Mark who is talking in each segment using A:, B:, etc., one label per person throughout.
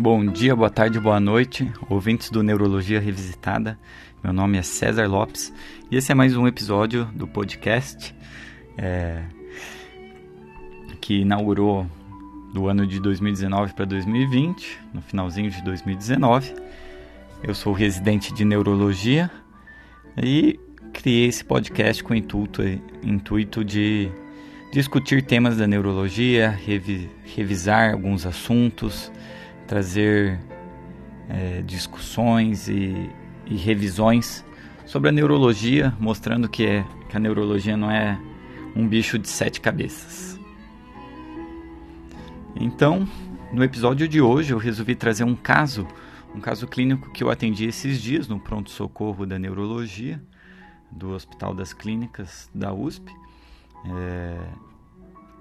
A: Bom dia, boa tarde, boa noite, ouvintes do Neurologia Revisitada. Meu nome é César Lopes e esse é mais um episódio do podcast é, que inaugurou do ano de 2019 para 2020, no finalzinho de 2019. Eu sou residente de neurologia e criei esse podcast com o intuito, intuito de discutir temas da neurologia, revi, revisar alguns assuntos, trazer é, discussões e, e, revisões sobre a neurologia, mostrando que, é, que a neurologia não é um bicho de sete cabeças. Então, no episódio de hoje, eu resolvi trazer um caso, um caso clínico que eu atendi esses dias no pronto-socorro da neurologia do Hospital das Clínicas da USP é,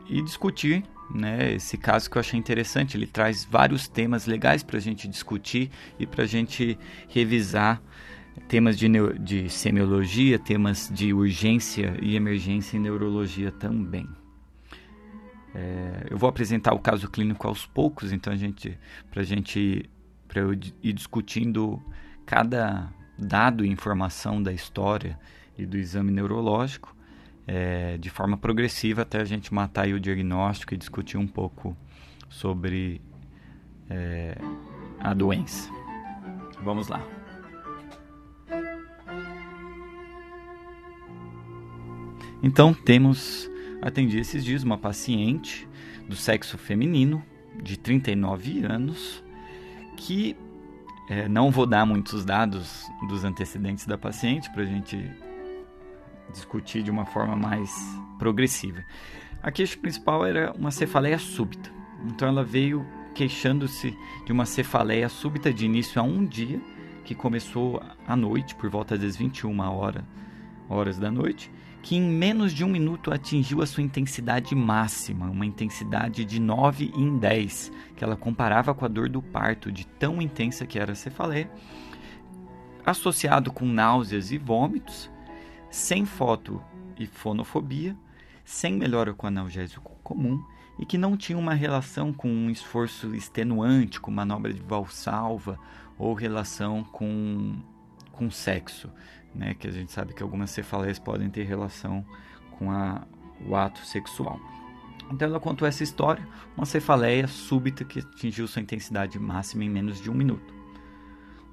A: e discutir né, esse caso que eu achei interessante. Ele traz vários temas legais para a gente discutir e para a gente revisar temas de, de semiologia, temas de urgência e emergência em neurologia também. É, eu vou apresentar o caso clínico aos poucos, então a gente, para gente, para eu ir discutindo cada dado e informação da história e do exame neurológico é, de forma progressiva até a gente matar o diagnóstico e discutir um pouco sobre é, a doença. Vamos lá. Então temos atendi esses dias uma paciente do sexo feminino de 39 anos que é, não vou dar muitos dados dos antecedentes da paciente para a gente discutir de uma forma mais progressiva. A queixa principal era uma cefaleia súbita. Então ela veio queixando-se de uma cefaleia súbita de início a um dia, que começou à noite, por volta das 21 hora, horas da noite, que em menos de um minuto atingiu a sua intensidade máxima, uma intensidade de 9 em 10, que ela comparava com a dor do parto, de tão intensa que era a cefaleia, associado com náuseas e vômitos, sem foto e fonofobia, sem melhora com analgésico comum e que não tinha uma relação com um esforço extenuante, com manobra de valsalva ou relação com, com sexo, né? que a gente sabe que algumas cefaleias podem ter relação com a, o ato sexual. Então ela contou essa história, uma cefaleia súbita que atingiu sua intensidade máxima em menos de um minuto.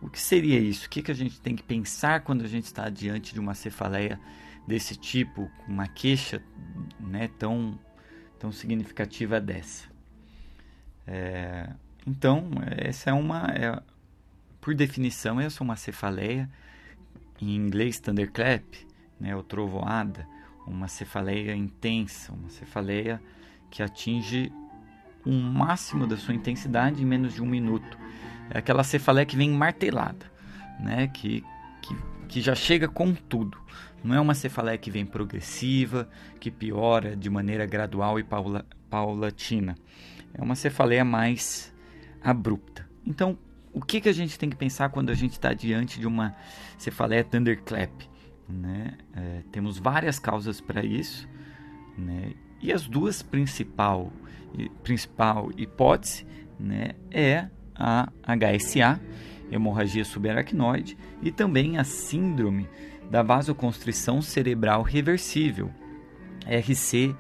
A: O que seria isso? O que, que a gente tem que pensar quando a gente está diante de uma cefaleia desse tipo, uma queixa né, tão, tão significativa dessa? É, então, essa é uma. É, por definição, essa é uma cefaleia, em inglês, thunderclap, né, ou trovoada, uma cefaleia intensa, uma cefaleia que atinge um máximo da sua intensidade em menos de um minuto. É aquela cefaleia que vem martelada, né? Que, que, que já chega com tudo. Não é uma cefaleia que vem progressiva, que piora de maneira gradual e paula, paulatina. É uma cefaleia mais abrupta. Então, o que, que a gente tem que pensar quando a gente está diante de uma cefaleia thunderclap? Né? É, temos várias causas para isso, né? e as duas principal, principal hipótese né, é a HSA, hemorragia subaracnoide, e também a síndrome da vasoconstrição cerebral reversível, RC,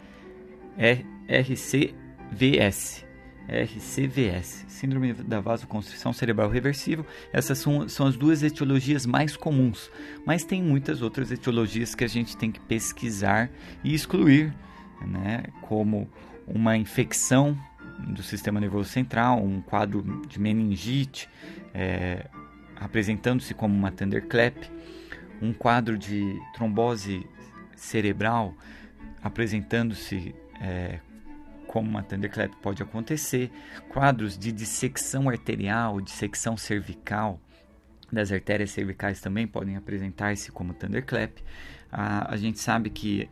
A: RCVS. RCVS, Síndrome da Vasoconstrição Cerebral Reversível. Essas são, são as duas etiologias mais comuns, mas tem muitas outras etiologias que a gente tem que pesquisar e excluir, né? como uma infecção do sistema nervoso central, um quadro de meningite, é, apresentando-se como uma thunderclap, um quadro de trombose cerebral, apresentando-se é, como uma thunderclap pode acontecer, quadros de dissecção arterial, dissecção cervical, das artérias cervicais também podem apresentar-se como thunderclap. A, gente sabe que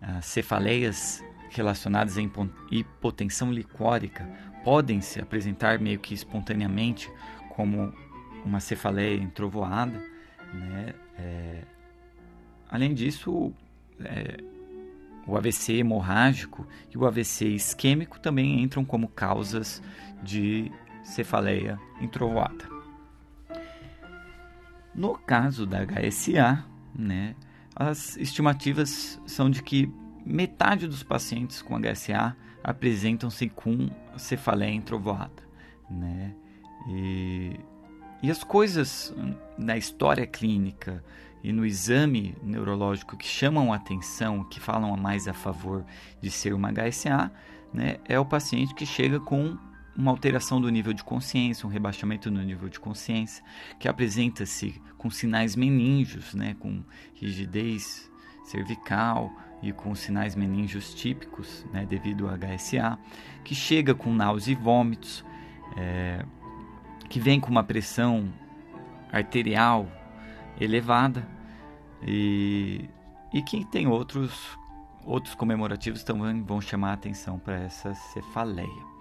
A: as cefaleias relacionadas à hipotensão licórica podem se apresentar meio que espontaneamente como uma cefaleia entrovoada. Né? É, além disso, é, o AVC hemorrágico e o AVC isquêmico também entram como causas de cefaleia entrovoada. No caso da HSA, né, as estimativas são de que metade dos pacientes com HSA apresentam-se com cefaleia entrovoada, né? E, e as coisas na história clínica e no exame neurológico que chamam a atenção, que falam mais a favor de ser uma HSA, né, é o paciente que chega com uma alteração do nível de consciência, um rebaixamento no nível de consciência, que apresenta-se com sinais meníngeos, né, com rigidez cervical e com sinais meníngeos típicos, né, devido ao HSA, que chega com náusea e vômitos, é, que vem com uma pressão arterial elevada e, e que tem outros outros comemorativos também vão chamar a atenção para essa cefaleia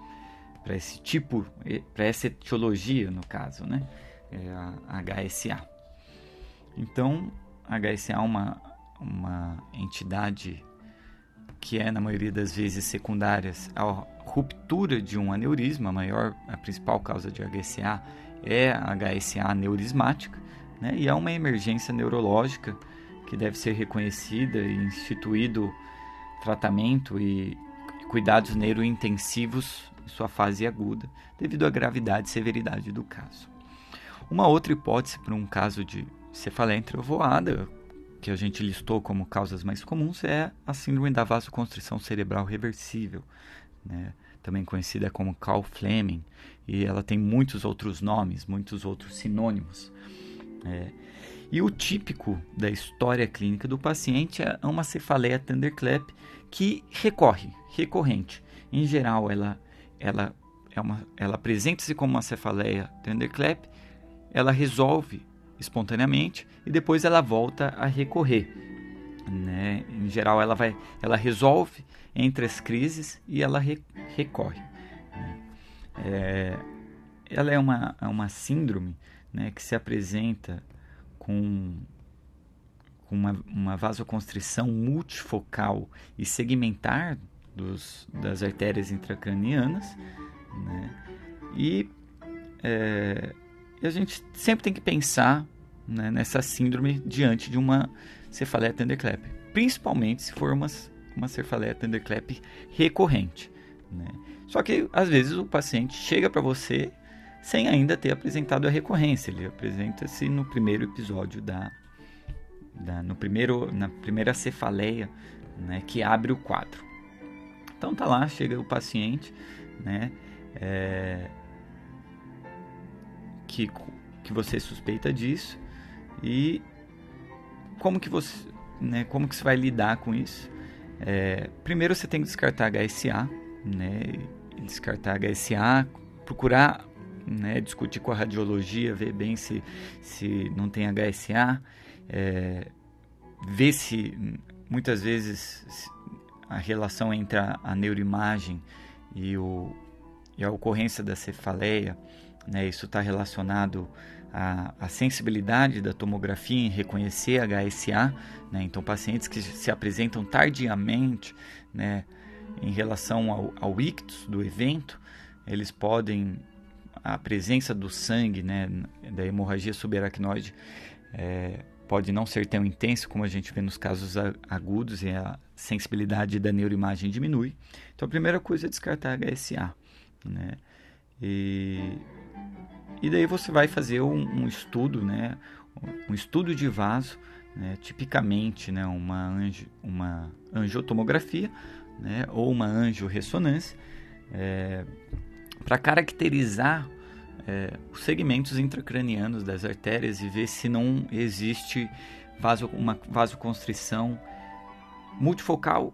A: para esse tipo, para essa etiologia no caso, né? É a HSA. Então, HSA é uma, uma entidade que é, na maioria das vezes, secundárias à ruptura de um aneurisma, a maior, a principal causa de HSA é a HSA aneurismática, né? e é uma emergência neurológica que deve ser reconhecida e instituído tratamento e cuidados neurointensivos em sua fase aguda, devido à gravidade e severidade do caso. Uma outra hipótese para um caso de cefaleia entrovoada, que a gente listou como causas mais comuns, é a síndrome da vasoconstrição cerebral reversível, né? também conhecida como Carl Fleming, e ela tem muitos outros nomes, muitos outros sinônimos. É. E o típico da história clínica do paciente é uma cefaleia thunderclap que recorre, recorrente. Em geral, ela ela é ela apresenta-se como uma cefaleia thunderclap, ela resolve espontaneamente e depois ela volta a recorrer. Né? Em geral, ela vai, ela resolve entre as crises e ela re, recorre. Né? É, ela é uma, é uma síndrome né, que se apresenta com, com uma, uma vasoconstrição multifocal e segmentar dos, das artérias intracranianas, né? E é, a gente sempre tem que pensar né, nessa síndrome diante de uma cefaleia thunderclap, principalmente se for uma, uma cefaleia thunderclap recorrente. Né? Só que às vezes o paciente chega para você sem ainda ter apresentado a recorrência. Ele apresenta-se no primeiro episódio da, da, no primeiro, na primeira cefaleia né, que abre o quadro. Então tá lá, chega o paciente, né? É, que, que você suspeita disso e como que você, né? Como que você vai lidar com isso? É, primeiro você tem que descartar HSA, né? Descartar HSA, procurar né, discutir com a radiologia, ver bem se, se não tem HSA, é, ver se muitas vezes a relação entre a, a neuroimagem e, o, e a ocorrência da cefaleia, né, isso está relacionado à, à, sensibilidade da tomografia em reconhecer HSA, né, então pacientes que se apresentam tardiamente né, em relação ao, ao ictus do evento, eles podem, a presença do sangue, né, da hemorragia subaracnoide, é, pode não ser tão intenso como a gente vê nos casos agudos e a sensibilidade da neuroimagem diminui. Então a primeira coisa é descartar HSA, né? E, e daí você vai fazer um, um estudo, né? Um estudo de vaso, né? tipicamente, né? Uma, angi, uma angiotomografia, né? Ou uma angiorressonância, é, para caracterizar é, os segmentos intracranianos das artérias e ver se não existe vaso, uma vasoconstrição multifocal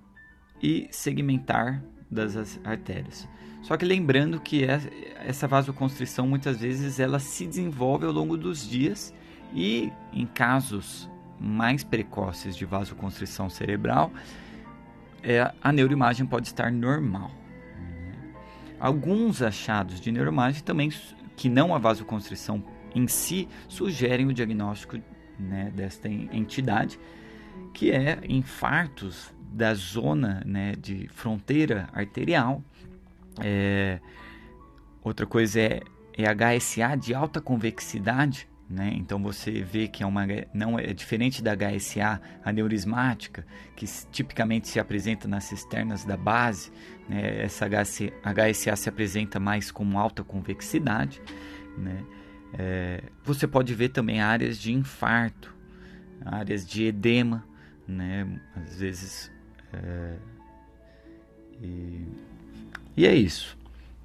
A: e segmentar das artérias. Só que lembrando que é, essa vasoconstrição muitas vezes ela se desenvolve ao longo dos dias e em casos mais precoces de vasoconstrição cerebral, é, a neuroimagem pode estar normal. Alguns achados de neuroimagem também que não a vasoconstrição em si, sugerem o diagnóstico né, desta entidade, que é infartos da zona né, de fronteira arterial. É, outra coisa é é HSA de alta convexidade, né? Então você vê que é uma não é diferente da HSA aneurismática, que tipicamente se apresenta nas cisternas da base, né? Essa HSA, HSA se apresenta mais como alta convexidade, né? É, você pode ver também áreas de infarto, áreas de edema, né? Às vezes é, e, e é isso.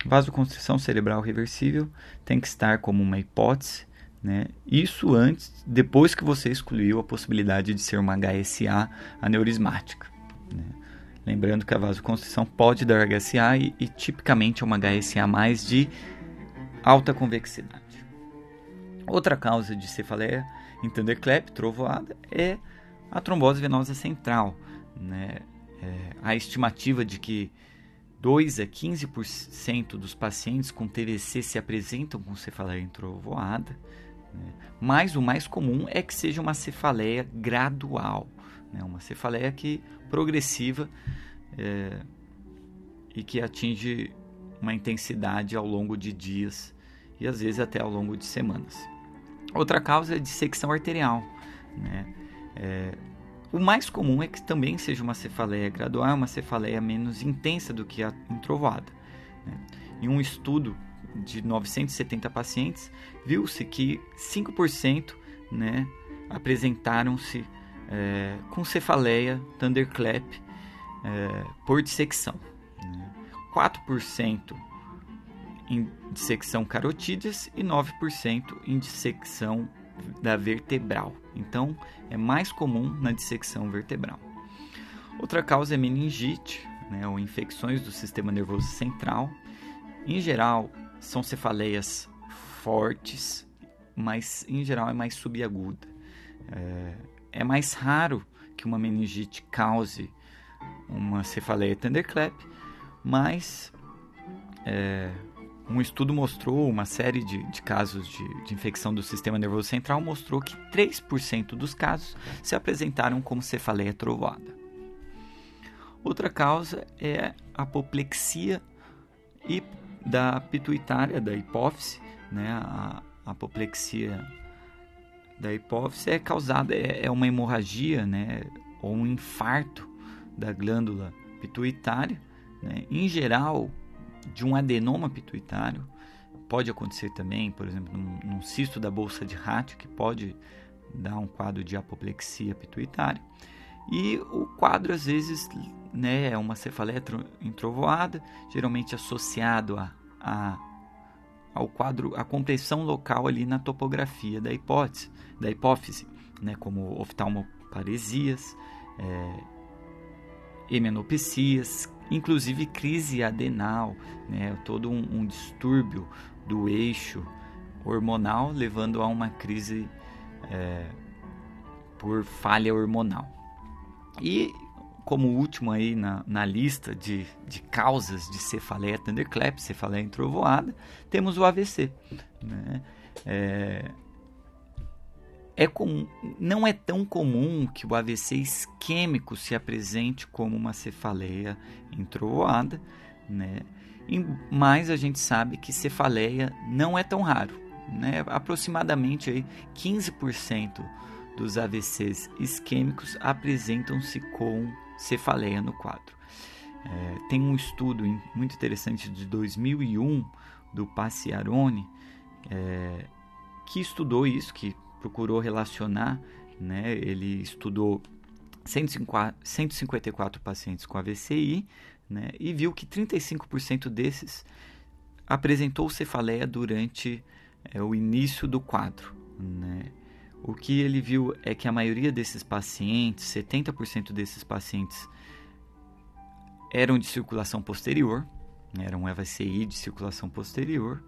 A: Vasoconstrição cerebral reversível tem que estar como uma hipótese, né? Isso antes, depois que você excluiu a possibilidade de ser uma HSA aneurismática. Né? Lembrando que a vasoconstrição pode dar HSA e, e tipicamente é uma HSA mais de alta convexidade. Outra causa de cefaleia em thunderclap, trovoada, é a trombose venosa central. Né? É, a estimativa de que 2 a 15% dos pacientes com TVC se apresentam com cefaleia entrovoada, né? mas o mais comum é que seja uma cefaleia gradual, né? uma cefaleia que progressiva é, e que atinge uma intensidade ao longo de dias e às vezes até ao longo de semanas. Outra causa é dissecção arterial. Né? É, o mais comum é que também seja uma cefaleia gradual, uma cefaleia menos intensa do que a introvoada. Né? Em um estudo de 970 pacientes, viu-se que 5% né, apresentaram-se é, com cefaleia thunderclap é, por dissecção. Né? 4% em dissecção carotídeas e 9% em dissecção da vertebral. Então, é mais comum na dissecção vertebral. Outra causa é meningite, né, ou infecções do sistema nervoso central. Em geral, são cefaleias fortes, mas em geral é mais subaguda. É, é mais raro que uma meningite cause uma cefaleia thunderclap, mas é, um estudo mostrou, uma série de, de casos de, de, infecção do sistema nervoso central mostrou que 3% dos casos se apresentaram como cefaleia trovoada. Outra causa é a apoplexia da pituitária, da hipófise. Né? A, a apoplexia da hipófise é causada, é, é uma hemorragia né? ou um infarto da glândula pituitária. Né? Em geral, de um adenoma pituitário. Pode acontecer também, por exemplo, num, num cisto da bolsa de Hatt, que pode dar um quadro de apoplexia pituitária. E o quadro, às vezes, né, é uma cefaleia entrovoada, geralmente associado a, a, ao quadro, a compressão local ali na topografia da hipótese, da hipófise, né, como oftalmoparesias, é, inclusive crise adenal, né, todo um, um distúrbio do eixo hormonal, levando a uma crise é, por falha hormonal. E como último aí na, na lista de, de causas de cefaleia thunderclap, cefaleia entrovoada, temos o AVC. Né? É, é comum, não é tão comum que o AVC isquêmico se apresente como uma cefaleia entrovoada, né? mas a gente sabe que cefaleia não é tão raro. Né? Aproximadamente aí 15% dos AVCs isquêmicos apresentam-se com cefaleia no quadro. É, tem um estudo muito interessante de 2001 do Paciarone é, que estudou isso, que procurou relacionar, né? Ele estudou 154 pacientes com AVCI, né? E viu que 35% desses apresentou cefaleia durante é, o início do quadro, né? O que ele viu é que a maioria desses pacientes, 70% desses pacientes, eram de circulação posterior, né? eram AVCI de circulação posterior,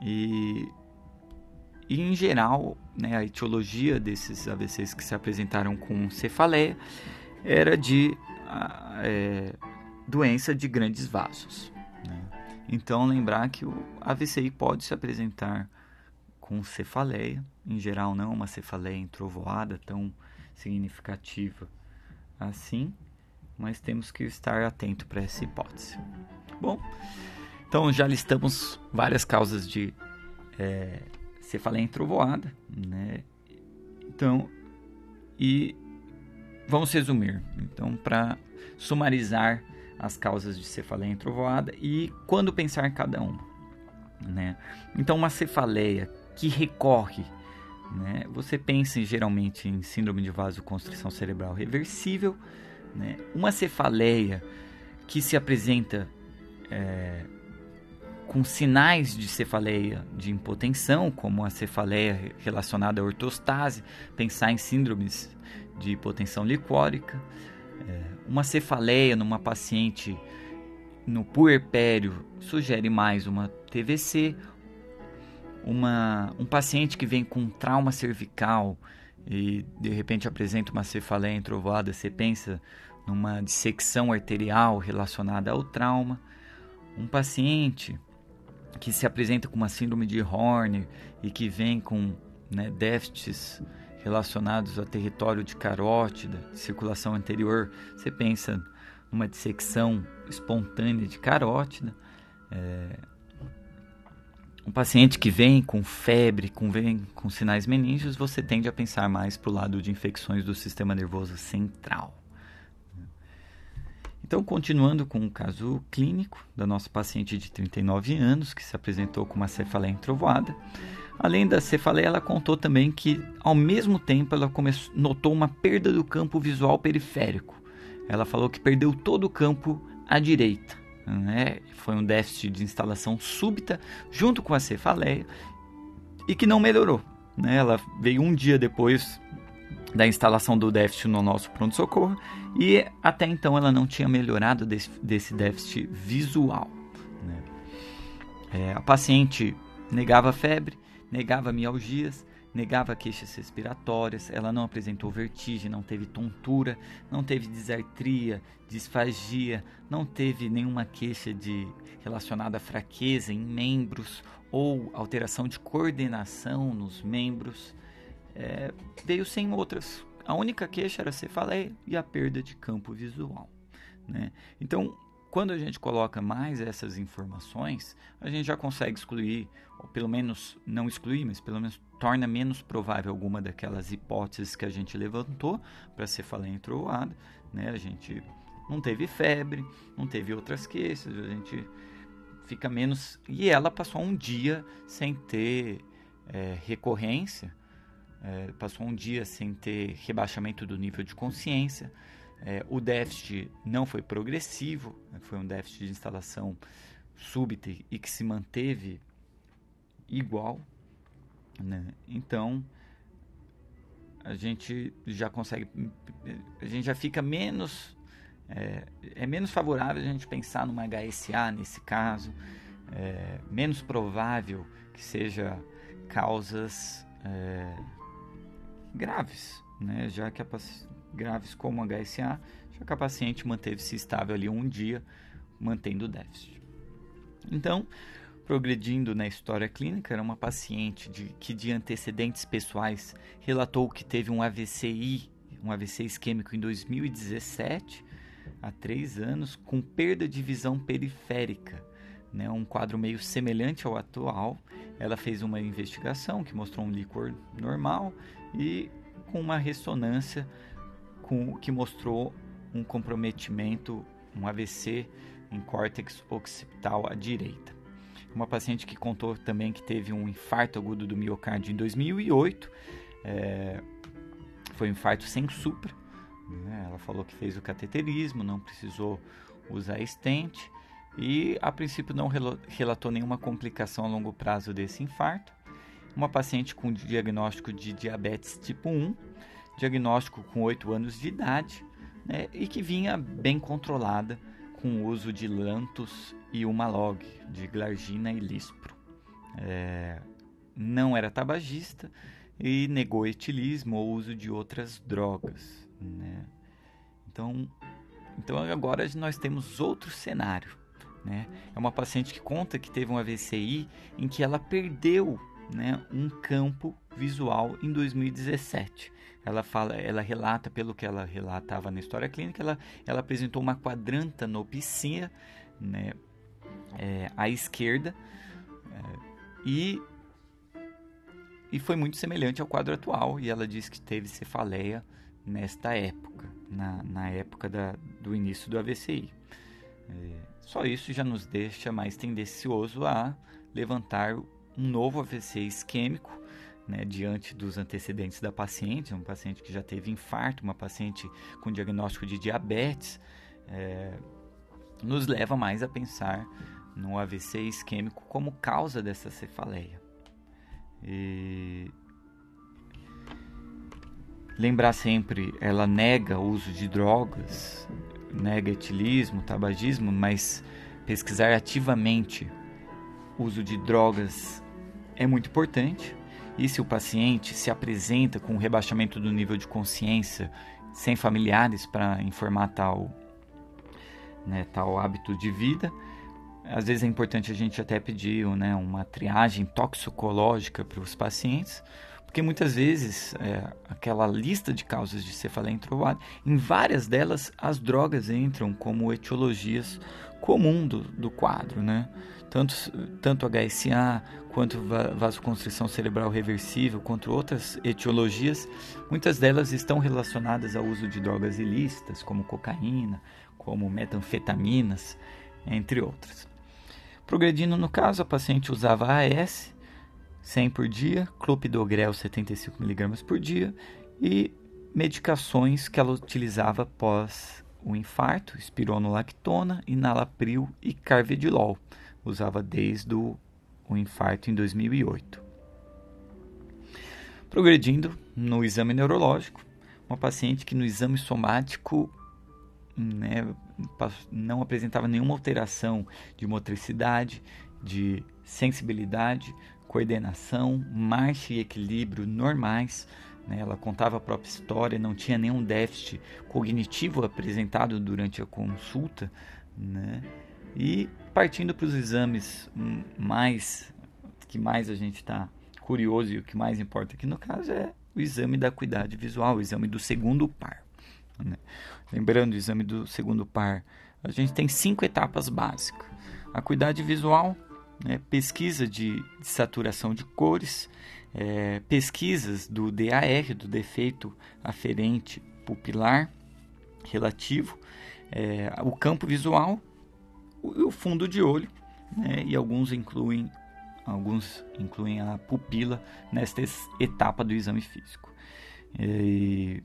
A: e e, em geral, né, a etiologia desses AVCs que se apresentaram com cefaleia era de é, doença de grandes vasos. Né? Então, lembrar que o AVCI pode se apresentar com cefaleia, em geral não uma cefaleia entrovoada tão significativa assim, mas temos que estar atento para essa hipótese. Bom, então já listamos várias causas de é, cefaleia entrovoada, né? Então, e vamos resumir. Então, para sumarizar as causas de cefaleia entrovoada e quando pensar em cada uma, né? Então, uma cefaleia que recorre, né? Você pensa geralmente em síndrome de vasoconstrição cerebral reversível, né? Uma cefaleia que se apresenta é, com sinais de cefaleia de impotensão, como a cefaleia relacionada à ortostase, pensar em síndromes de hipotensão licórica, é, uma cefaleia numa paciente no puerpério sugere mais uma TVC, uma, um paciente que vem com trauma cervical e de repente apresenta uma cefaleia entrovoada, você pensa numa dissecção arterial relacionada ao trauma. Um paciente que se apresenta com uma síndrome de Horner e que vem com né, déficits relacionados ao território de carótida, de circulação anterior, você pensa numa dissecção espontânea de carótida. É, um paciente que vem com febre, com, vem com sinais meníngeos, você tende a pensar mais para o lado de infecções do sistema nervoso central. Então, continuando com o caso clínico da nossa paciente de 39 anos, que se apresentou com uma cefaleia entrovoada. Além da cefaleia, ela contou também que, ao mesmo tempo, ela notou uma perda do campo visual periférico. Ela falou que perdeu todo o campo à direita. Né? Foi um déficit de instalação súbita junto com a cefaleia e que não melhorou. Né? Ela veio um dia depois da instalação do déficit no nosso pronto-socorro e até então ela não tinha melhorado desse, desse déficit visual. Né? É, a paciente negava febre, negava mialgias, negava queixas respiratórias, ela não apresentou vertigem, não teve tontura, não teve disartria, disfagia, não teve nenhuma queixa de relacionada à fraqueza em membros ou alteração de coordenação nos membros é, veio sem outras. A única queixa era a cefaleia e a perda de campo visual. Né? Então, quando a gente coloca mais essas informações, a gente já consegue excluir, ou pelo menos não excluir, mas pelo menos torna menos provável alguma daquelas hipóteses que a gente levantou para cefaleia entroada. Né? A gente não teve febre, não teve outras queixas, a gente fica menos. E ela passou um dia sem ter é, recorrência é, passou um dia sem ter rebaixamento do nível de consciência. É, o déficit não foi progressivo, né, foi um déficit de instalação súbita e que se manteve igual. Né? Então, a gente já consegue, a gente já fica menos, é, é menos favorável a gente pensar numa HSA nesse caso, é, menos provável que seja causas é, graves, né? já que a graves como HSA, já que a paciente manteve-se estável ali um dia, mantendo o déficit. Então, progredindo na história clínica, era uma paciente de, que de antecedentes pessoais relatou que teve um AVCI, um AVC isquêmico em 2017, há três anos, com perda de visão periférica, né, um quadro meio semelhante ao atual. Ela fez uma investigação que mostrou um líquor normal e com uma ressonância com, que mostrou um comprometimento, um AVC em córtex occipital à direita. Uma paciente que contou também que teve um infarto agudo do miocárdio em 2008, é, foi um infarto sem supra. Né? Ela falou que fez o cateterismo, não precisou usar stent e a princípio não relatou nenhuma complicação a longo prazo desse infarto uma paciente com diagnóstico de diabetes tipo 1, diagnóstico com 8 anos de idade, né, e que vinha bem controlada com o uso de Lantus e Umalog, de Glargina e Lispro. É, não era tabagista e negou etilismo ou uso de outras drogas. Né? Então, então agora nós temos outro cenário. Né? É uma paciente que conta que teve um AVCI em que ela perdeu né, um campo visual em 2017. Ela fala, ela relata, pelo que ela relatava na história clínica, ela, ela apresentou uma quadrantanopsia né, é, à esquerda é, e e foi muito semelhante ao quadro atual, e ela disse que teve cefaleia nesta época, na, na época da, do início do AVCI. É, só isso já nos deixa mais tendencioso a levantar um novo AVC isquêmico né, diante dos antecedentes da paciente, um paciente que já teve infarto, uma paciente com diagnóstico de diabetes, é, nos leva mais a pensar no AVC isquêmico como causa dessa cefaleia. E lembrar sempre, ela nega o uso de drogas, nega etilismo, tabagismo, mas pesquisar ativamente uso de drogas é muito importante. E se o paciente se apresenta com rebaixamento do nível de consciência, sem familiares para informar tal, né, tal hábito de vida, às vezes é importante a gente até pedir né, uma triagem toxicológica para os pacientes, porque muitas vezes é, aquela lista de causas de cefaleia entrobada, em várias delas as drogas entram como etiologias comum do, do quadro, né? Tanto, tanto HSA quanto vasoconstrição cerebral reversível, quanto outras etiologias, muitas delas estão relacionadas ao uso de drogas ilícitas, como cocaína, como metanfetaminas, entre outras. Progredindo no caso, a paciente usava AS 100 por dia, clopidogrel 75mg por dia e medicações que ela utilizava após o infarto, espironolactona, inalapril e carvedilol. Usava desde o, o infarto em 2008. Progredindo no exame neurológico, uma paciente que no exame somático né, não apresentava nenhuma alteração de motricidade, de sensibilidade, coordenação, marcha e equilíbrio normais. Né? Ela contava a própria história, não tinha nenhum déficit cognitivo apresentado durante a consulta. Né? E partindo para os exames mais que mais a gente está curioso e o que mais importa aqui no caso é o exame da acuidade visual, o exame do segundo par. Né? Lembrando o exame do segundo par, a gente tem cinco etapas básicas: acuidade visual, né? pesquisa de, de, saturação de cores, é, pesquisas do DAR, do defeito aferente pupilar relativo, é, o campo visual, o, o fundo de olho, né? e alguns incluem alguns incluem a pupila nesta etapa do exame físico. E,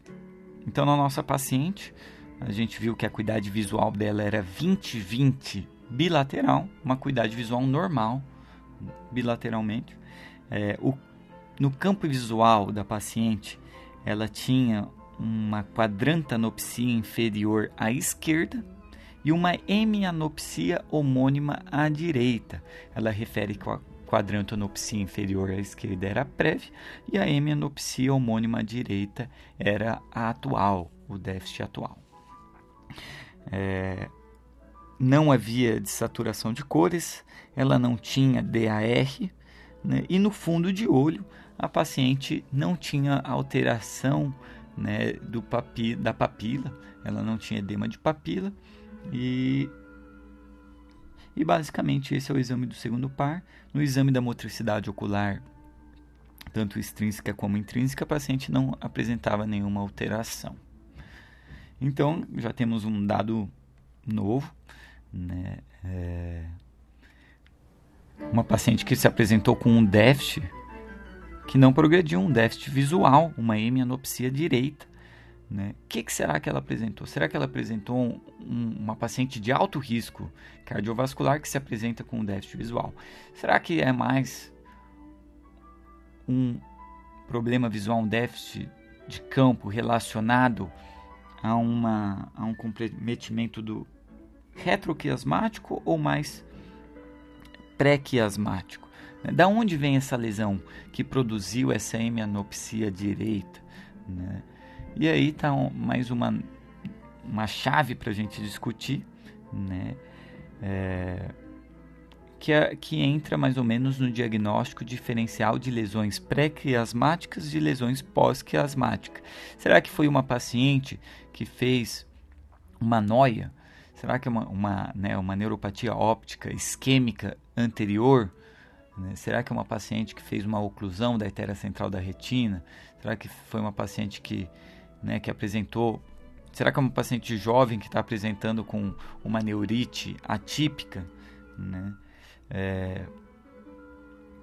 A: então, na nossa paciente, a gente viu que a acuidade visual dela era 20-20 bilateral, uma acuidade visual normal, bilateralmente. É, o, no campo visual da paciente, ela tinha uma quadrantanopsia inferior à esquerda e uma hemianopsia homônima à direita. Ela refere que a quadrantanopsia inferior à esquerda era prévia e a hemianopsia homônima à direita era a atual, o déficit atual. É, não havia desaturação de cores, ela não tinha DAR, né? e no fundo de olho a paciente não tinha alteração né, do papi, da papila, ela não tinha edema de papila e e basicamente esse é o exame do segundo par. No exame da motricidade ocular, tanto extrínseca como intrínseca, a paciente não apresentava nenhuma alteração. Então já temos um dado novo né? É... Uma paciente que se apresentou com um déficit que não progrediu, um déficit visual, uma hemianopsia direita. Né? O que, que, será que ela apresentou? Será que ela apresentou um, uma paciente de alto risco cardiovascular que se apresenta com um déficit visual? Será que é mais um problema visual, um déficit de campo relacionado a, uma, a um comprometimento do, retroquiasmático ou mais pré-quiasmático? Né? Da onde vem essa lesão que produziu essa hemianopsia direita? Né? E aí está mais uma, uma chave para a gente discutir, né? É, que, é, que entra mais ou menos no diagnóstico diferencial de lesões pré-quiasmáticas e lesões pós-quiasmáticas. Será que foi uma paciente que fez uma noia Será que é uma, uma, né, uma neuropatia óptica isquêmica anterior Né? Será que é uma paciente que fez uma oclusão da artéria central da retina? Será que foi uma paciente que, né, que apresentou Será que é uma paciente jovem que está apresentando com uma neurite atípica? Né? É,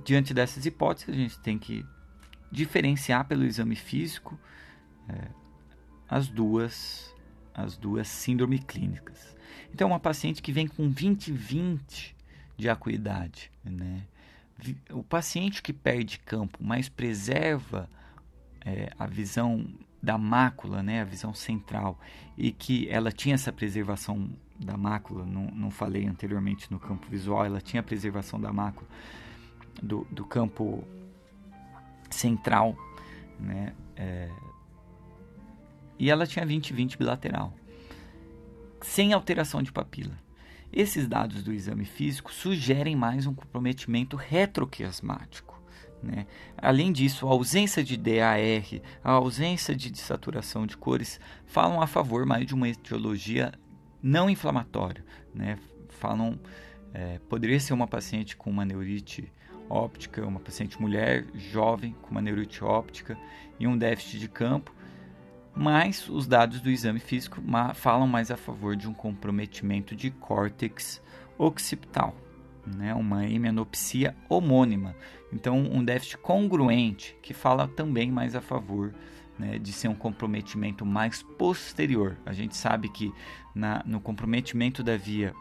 A: diante dessas hipóteses, a gente tem que diferenciar pelo exame físico é, as duas as duas síndromes clínicas. Então, uma paciente que vem com 20-20 de acuidade, né? O paciente que perde campo, mas preserva é, a visão da mácula, né, a visão central, e que ela tinha essa preservação da mácula, não, não falei anteriormente no campo visual, ela tinha a preservação da mácula do, do campo central, né, é, e ela tinha 20-20 bilateral, sem alteração de papila. Esses dados do exame físico sugerem mais um comprometimento retroquiasmático. Né? Além disso, a ausência de DAR, a ausência de desaturação de cores falam a favor mais de uma etiologia não inflamatória. Né? Falam, é, poderia ser uma paciente com uma neurite óptica, uma paciente mulher jovem com uma neurite óptica e um déficit de campo, mas os dados do exame físico falam mais a favor de um comprometimento de córtex occipital né, uma hemianopsia homônima. Então, um déficit congruente, que fala também mais a favor né, de ser um comprometimento mais posterior. A gente sabe que na, no comprometimento da via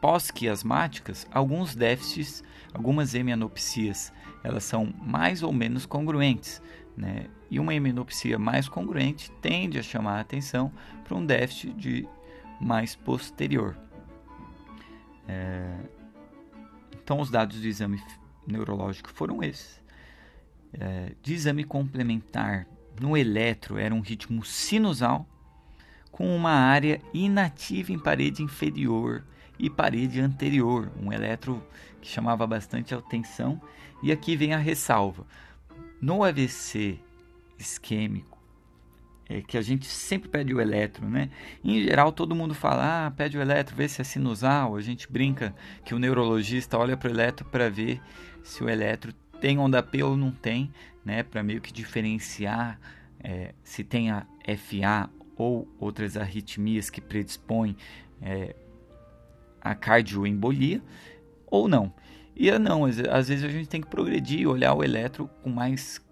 A: pós-quiasmáticas, alguns déficits, algumas hemianopsias, elas são mais ou menos congruentes. Né? E uma hemianopsia mais congruente tende a chamar a atenção para um déficit de mais posterior. É, então, os dados do exame neurológico foram esses. É, de exame complementar no eletro era um ritmo sinusal com uma área inativa em parede inferior e parede anterior, um eletro que chamava bastante atenção. E aqui vem a ressalva: no AVC isquêmico é, que a gente sempre pede o eletro, né? Em geral, todo mundo fala, ah, pede o eletro, vê se é sinusal. A gente brinca que o neurologista olha para o eletro para ver se o eletro tem onda P ou não tem, né? Para meio que diferenciar é, se tem a FA ou outras arritmias que predispõem é, a cardioembolia ou não. E não, às vezes a gente tem que progredir, olhar o eletro com mais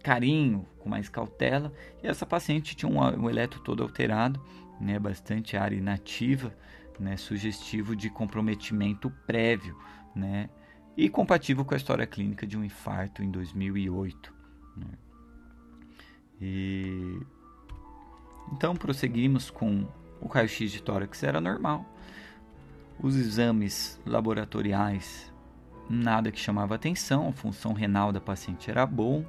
A: carinho, com mais cautela. E essa paciente tinha um, um eletro todo alterado, né, bastante área inativa, né, sugestivo de comprometimento prévio, né, e compatível com a história clínica de um infarto em 2008. Né. E então prosseguimos com o raio-x de tórax era normal. Os exames laboratoriais nada que chamava atenção, a função renal da paciente era bom,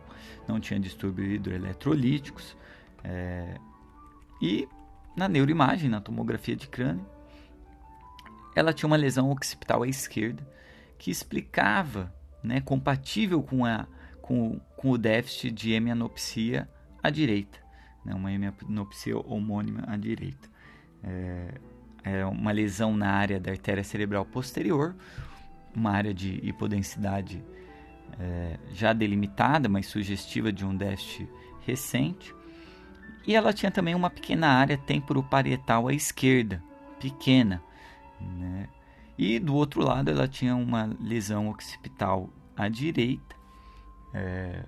A: não tinha distúrbios hidroeletrolíticos. É, e na neuroimagem, na tomografia de crânio, ela tinha uma lesão occipital à esquerda que explicava, né, compatível com, a, com, com o déficit de hemianopsia à direita, né, uma hemianopsia homônima à direita. É, é uma lesão na área da artéria cerebral posterior, uma área de hipodensidade é, já delimitada, mas sugestiva de um déficit recente. E ela tinha também uma pequena área temporoparietal à esquerda, pequena. Né? E do outro lado ela tinha uma lesão occipital à direita, é,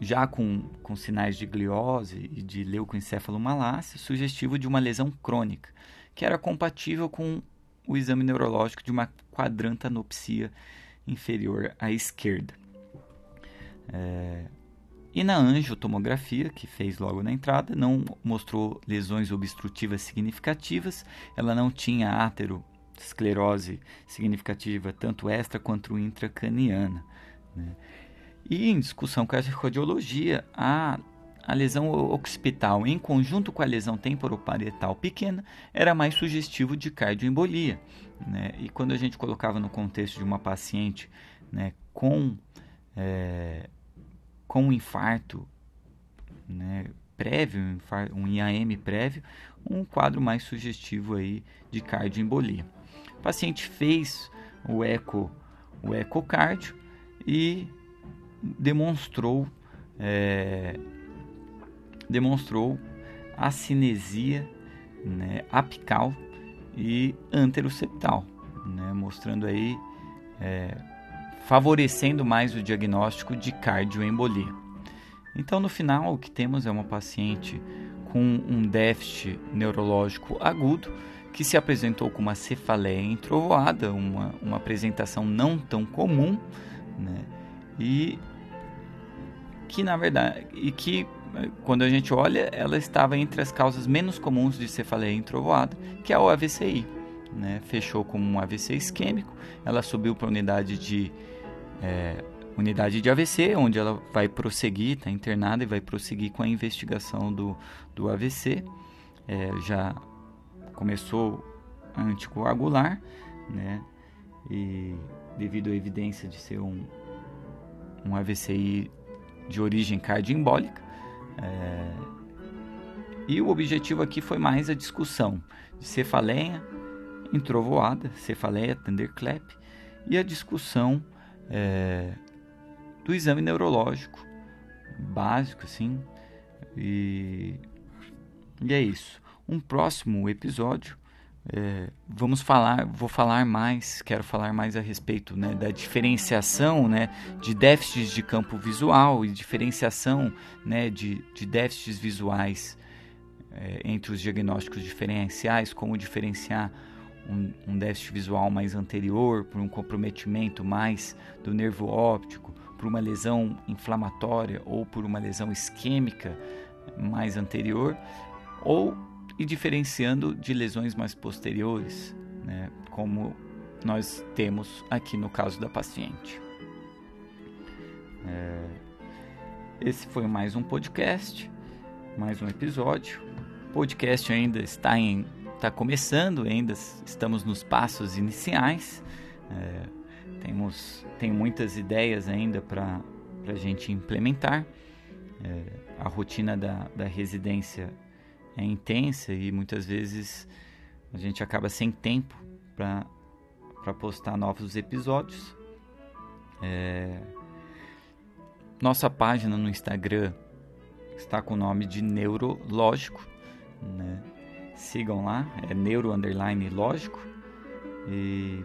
A: já com, com sinais de gliose e de leucoencefalomalácia, sugestivo de uma lesão crônica, que era compatível com o exame neurológico de uma quadrantanopsia inferior à esquerda. É, e na angiotomografia, que fez logo na entrada, não mostrou lesões obstrutivas significativas, ela não tinha aterosclerose significativa, tanto extra quanto intracraniana. Né? E em discussão com a radiologia, a a lesão occipital em conjunto com a lesão temporoparietal pequena era mais sugestivo de cardioembolia. Né? E quando a gente colocava no contexto de uma paciente né, com, é, com um infarto né, prévio, um, infarto, um IAM prévio, um quadro mais sugestivo aí de cardioembolia. O paciente fez o eco, o ecocardio e demonstrou é, demonstrou acinesia né, apical e anteroseptal, né, mostrando aí é, favorecendo mais o diagnóstico de cardioembolia. Então, no final, o que temos é uma paciente com um déficit neurológico agudo que se apresentou com uma cefaleia entrovoada, uma, uma apresentação não tão comum, né? E que na verdade e que quando a gente olha, ela estava entre as causas menos comuns de cefaleia entrovoada, que é o AVCI. Né? Fechou com um AVC isquêmico, ela subiu para a unidade de é, unidade de AVC, onde ela vai prosseguir, está internada e vai prosseguir com a investigação do, do AVC. É, já começou anticoagular, né? E devido à evidência de ser um, um AVCI de origem cardioembólica. É, e o objetivo aqui foi mais a discussão de cefaleia entrovoada, cefaleia thunderclap, e a discussão é, do exame neurológico básico, assim. E, e é isso. Um próximo episódio é, vamos falar, vou falar mais, quero falar mais a respeito né, da diferenciação né, de déficits de campo visual e diferenciação né, de, de déficits visuais é, entre os diagnósticos diferenciais, como diferenciar um, um, déficit visual mais anterior por um comprometimento mais do nervo óptico, por uma lesão inflamatória ou por uma lesão isquêmica mais anterior, ou e diferenciando de lesões mais posteriores, né, como nós temos aqui no caso da paciente. É, esse foi mais um podcast, mais um episódio. O podcast ainda está em está começando, ainda estamos nos passos iniciais. É, temos tem muitas ideias ainda para a gente implementar. É, a rotina da, da residência é intensa e muitas vezes a gente acaba sem tempo para postar novos episódios. É... Nossa página no Instagram está com o nome de Neurológico. Né? Sigam lá, é neuro underline lógico. E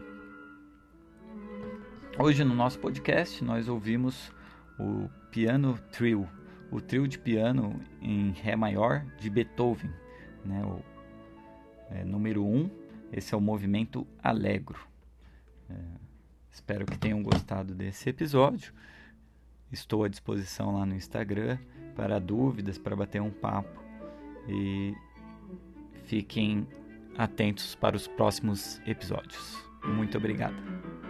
A: hoje no nosso podcast nós ouvimos o Piano Trio o trio de piano em Ré maior de Beethoven, né, o é, número 1. Um, esse é o movimento Allegro. É, espero que tenham gostado desse episódio. Estou à disposição lá no Instagram para dúvidas, para bater um papo. E fiquem atentos para os próximos episódios. Muito obrigado.